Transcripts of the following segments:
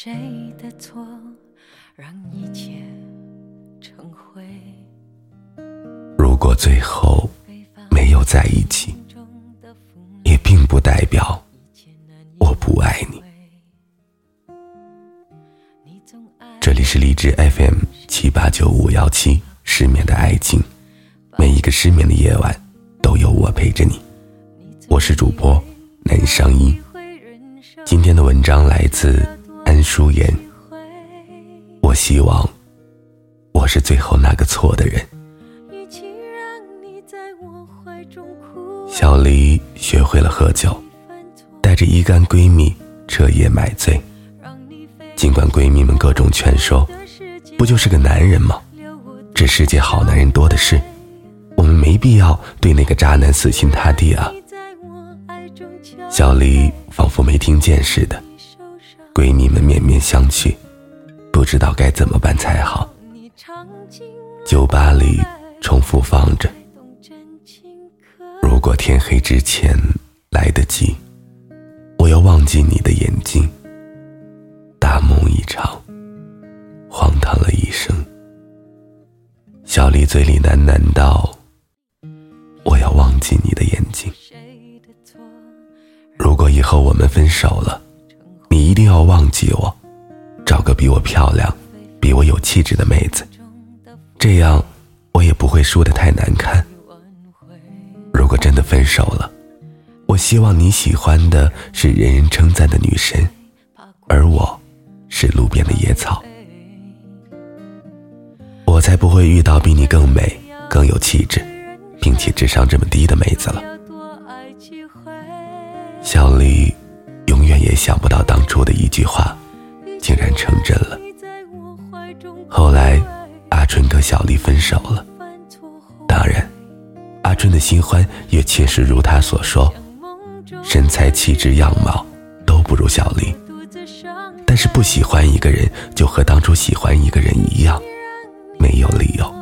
谁的错，让一切成灰。如果最后没有在一起，也并不代表我不爱你。这里是荔枝 FM 七八九五幺七失眠的爱情，每一个失眠的夜晚都有我陪着你。我是主播南商一。今天的文章来自安淑妍。我希望我是最后那个错的人。小黎学会了喝酒，带着一干闺蜜彻夜买醉。尽管闺蜜们各种劝说，不就是个男人吗？这世界好男人多的是，我们没必要对那个渣男死心塌地啊。小黎仿佛没听见似的，闺蜜们面面相觑，不知道该怎么办才好。酒吧里重复放着：“如果天黑之前来得及，我要忘记你的眼睛。”大梦一场，荒唐了一生。小丽嘴里喃喃道：“我要忘记你的眼睛。”如果以后我们分手了，你一定要忘记我，找个比我漂亮、比我有气质的妹子，这样我也不会输得太难看。如果真的分手了，我希望你喜欢的是人人称赞的女神，而我是路边的野草，我才不会遇到比你更美、更有气质，并且智商这么低的妹子了。小丽想不到，当初的一句话，竟然成真了。后来，阿春跟小丽分手了。当然，阿春的新欢也确实如他所说，身材、气质、样貌都不如小丽。但是不喜欢一个人，就和当初喜欢一个人一样，没有理由。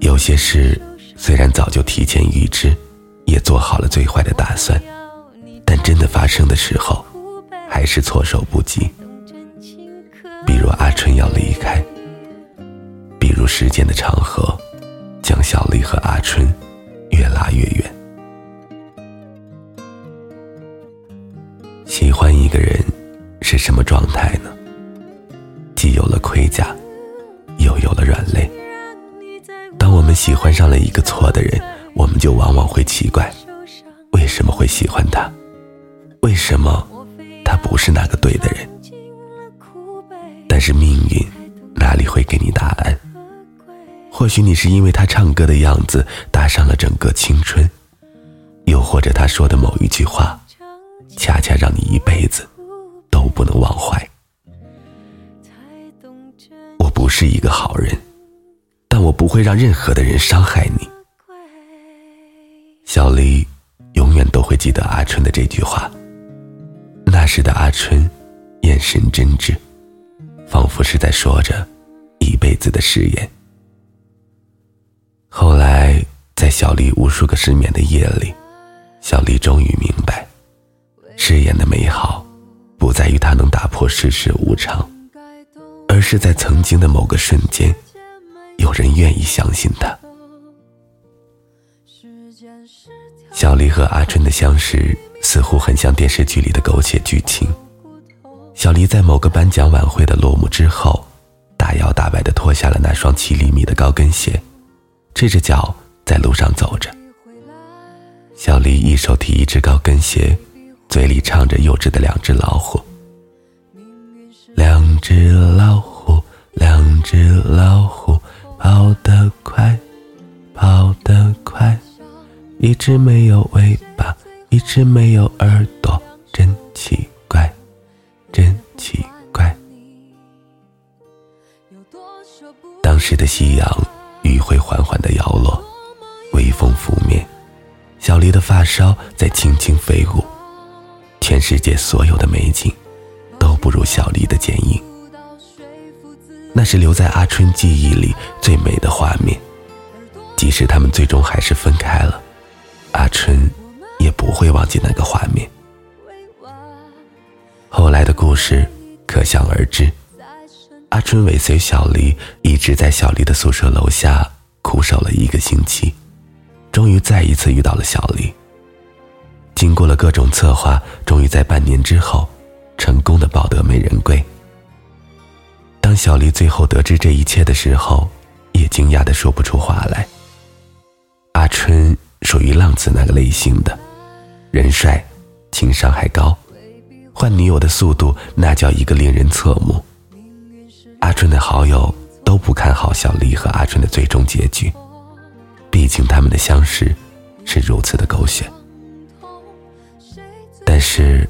有些事虽然早就提前预知。也做好了最坏的打算，但真的发生的时候，还是措手不及。比如阿春要离开，比如时间的长河，将小丽和阿春越拉越远。喜欢一个人是什么状态呢？既有了盔甲，又有了软肋。当我们喜欢上了一个错的人。我们就往往会奇怪，为什么会喜欢他？为什么他不是那个对的人？但是命运哪里会给你答案？或许你是因为他唱歌的样子搭上了整个青春，又或者他说的某一句话，恰恰让你一辈子都不能忘怀。我不是一个好人，但我不会让任何的人伤害你。小黎永远都会记得阿春的这句话。那时的阿春，眼神真挚，仿佛是在说着一辈子的誓言。后来，在小丽无数个失眠的夜里，小丽终于明白，誓言的美好，不在于它能打破世事无常，而是在曾经的某个瞬间，有人愿意相信它。小丽和阿春的相识似乎很像电视剧里的狗血剧情。小黎在某个颁奖晚会的落幕之后，大摇大摆地脱下了那双七厘米的高跟鞋，赤着脚在路上走着。小黎一手提一只高跟鞋，嘴里唱着幼稚的《两只老虎》。两只老虎，两只老虎，跑得快，跑得快。一只没有尾巴，一只没有耳朵，真奇怪，真奇怪。当时的夕阳余晖缓缓的摇落，微风拂面，小黎的发梢在轻轻飞舞。全世界所有的美景，都不如小黎的剪影。那是留在阿春记忆里最美的画面，即使他们最终还是分开了。阿春也不会忘记那个画面。后来的故事可想而知。阿春尾随小黎，一直在小黎的宿舍楼下苦守了一个星期，终于再一次遇到了小黎。经过了各种策划，终于在半年之后，成功的抱得美人归。当小黎最后得知这一切的时候，也惊讶的说不出话来。阿春属于浪子那个类型的，人帅，情商还高，换女友的速度那叫一个令人侧目。阿春的好友都不看好小丽和阿春的最终结局，毕竟他们的相识是如此的狗血。但是，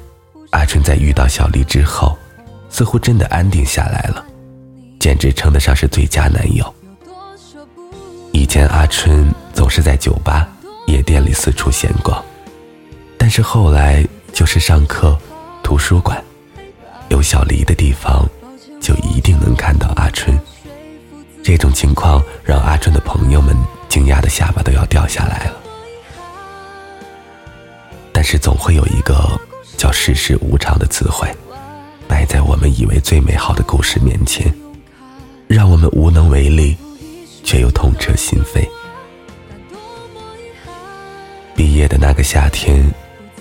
阿春在遇到小丽之后，似乎真的安定下来了，简直称得上是最佳男友。以前阿春总是在酒吧、夜店里四处闲逛，但是后来就是上课、图书馆，有小丽的地方。就一定能看到阿春。这种情况让阿春的朋友们惊讶的下巴都要掉下来了。但是总会有一个叫世事无常的词汇，摆在我们以为最美好的故事面前，让我们无能为力，却又痛彻心扉。毕业的那个夏天，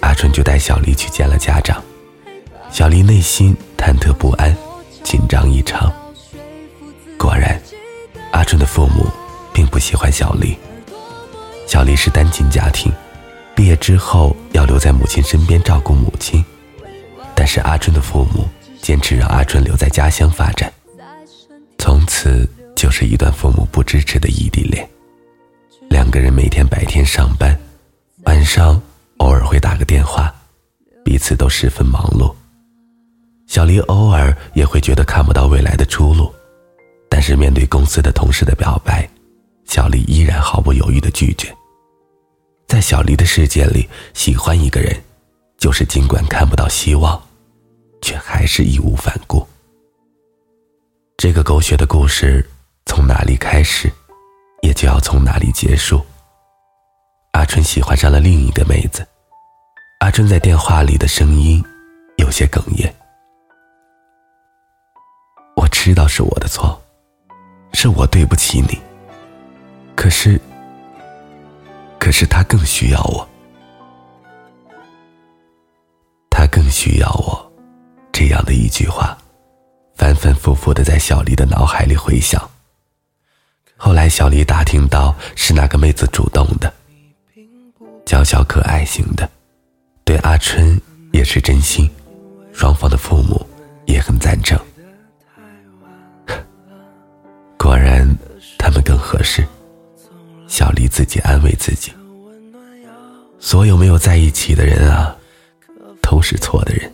阿春就带小丽去见了家长，小丽内心忐忑不安。紧张异常。果然，阿春的父母并不喜欢小丽。小丽是单亲家庭，毕业之后要留在母亲身边照顾母亲。但是阿春的父母坚持让阿春留在家乡发展，从此就是一段父母不支持的异地恋。两个人每天白天上班，晚上偶尔会打个电话，彼此都十分忙碌。小黎偶尔也会觉得看不到未来的出路，但是面对公司的同事的表白，小黎依然毫不犹豫的拒绝。在小黎的世界里，喜欢一个人，就是尽管看不到希望，却还是义无反顾。这个狗血的故事从哪里开始，也就要从哪里结束。阿春喜欢上了另一个妹子，阿春在电话里的声音有些哽咽。我知道是我的错，是我对不起你。可是，可是他更需要我，他更需要我。这样的一句话，反反复复的在小丽的脑海里回响。后来，小丽打听到是那个妹子主动的，娇小可爱型的，对阿春也是真心，双方的父母也很赞成。果然，他们更合适。小丽自己安慰自己：所有没有在一起的人啊，都是错的人。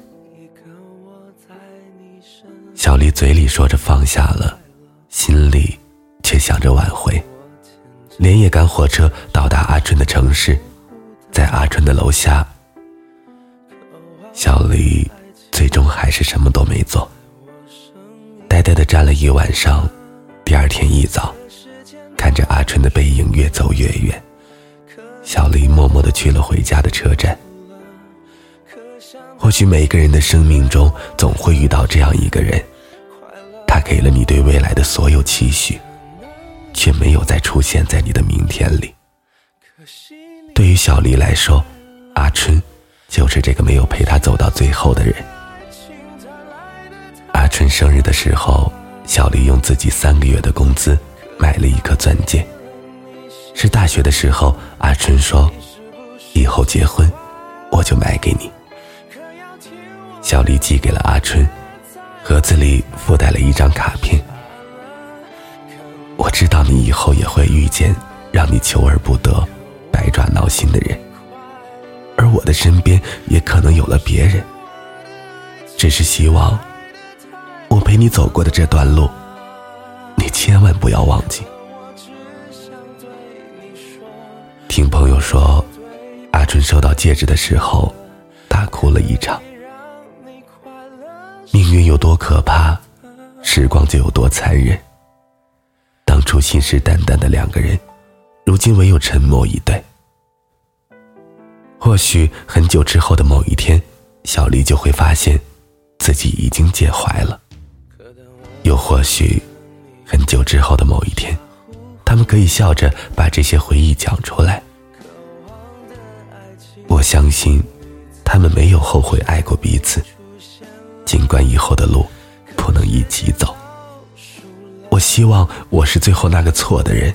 小丽嘴里说着放下了，心里却想着挽回。连夜赶火车到达阿春的城市，在阿春的楼下，小丽最终还是什么都没做，呆呆的站了一晚上。第二天一早，看着阿春的背影越走越远，小丽默默的去了回家的车站。或许每个人的生命中总会遇到这样一个人，他给了你对未来的所有期许，却没有再出现在你的明天里。对于小丽来说，阿春就是这个没有陪他走到最后的人。阿春生日的时候。小丽用自己三个月的工资买了一颗钻戒，是大学的时候，阿春说：“以后结婚，我就买给你。”小丽寄给了阿春，盒子里附带了一张卡片。我知道你以后也会遇见让你求而不得、百爪挠心的人，我的身边也可能有了别人，只是希望。我陪你走过的这段路，你千万不要忘记。听朋友说，阿春收到戒指的时候，大哭了一场。命运有多可怕，时光就有多残忍。当初信誓旦旦的两个人，如今唯有沉默以对。或许很久之后的某一天，小丽就会发现。自己已经介怀了。又或许，很久之后的某一天，他们可以笑着把这些回忆讲出来。我相信，他们没有后悔爱过彼此，尽管以后的路不能一起走。我希望我是最后那个错的人。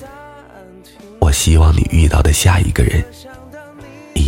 我希望你遇到的下一个人，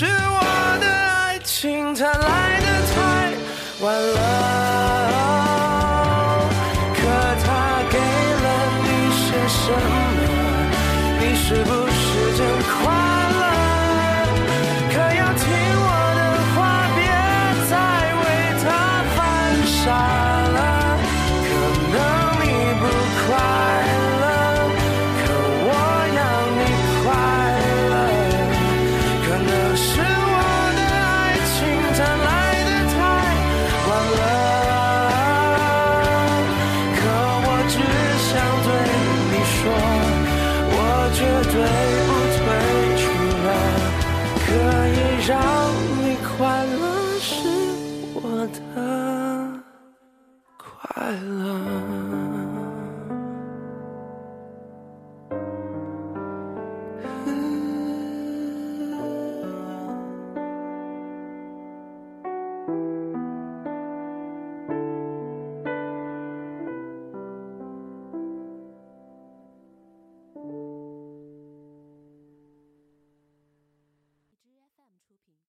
是我的爱情它来的太晚了，可它给了你些什么？你是不 I love.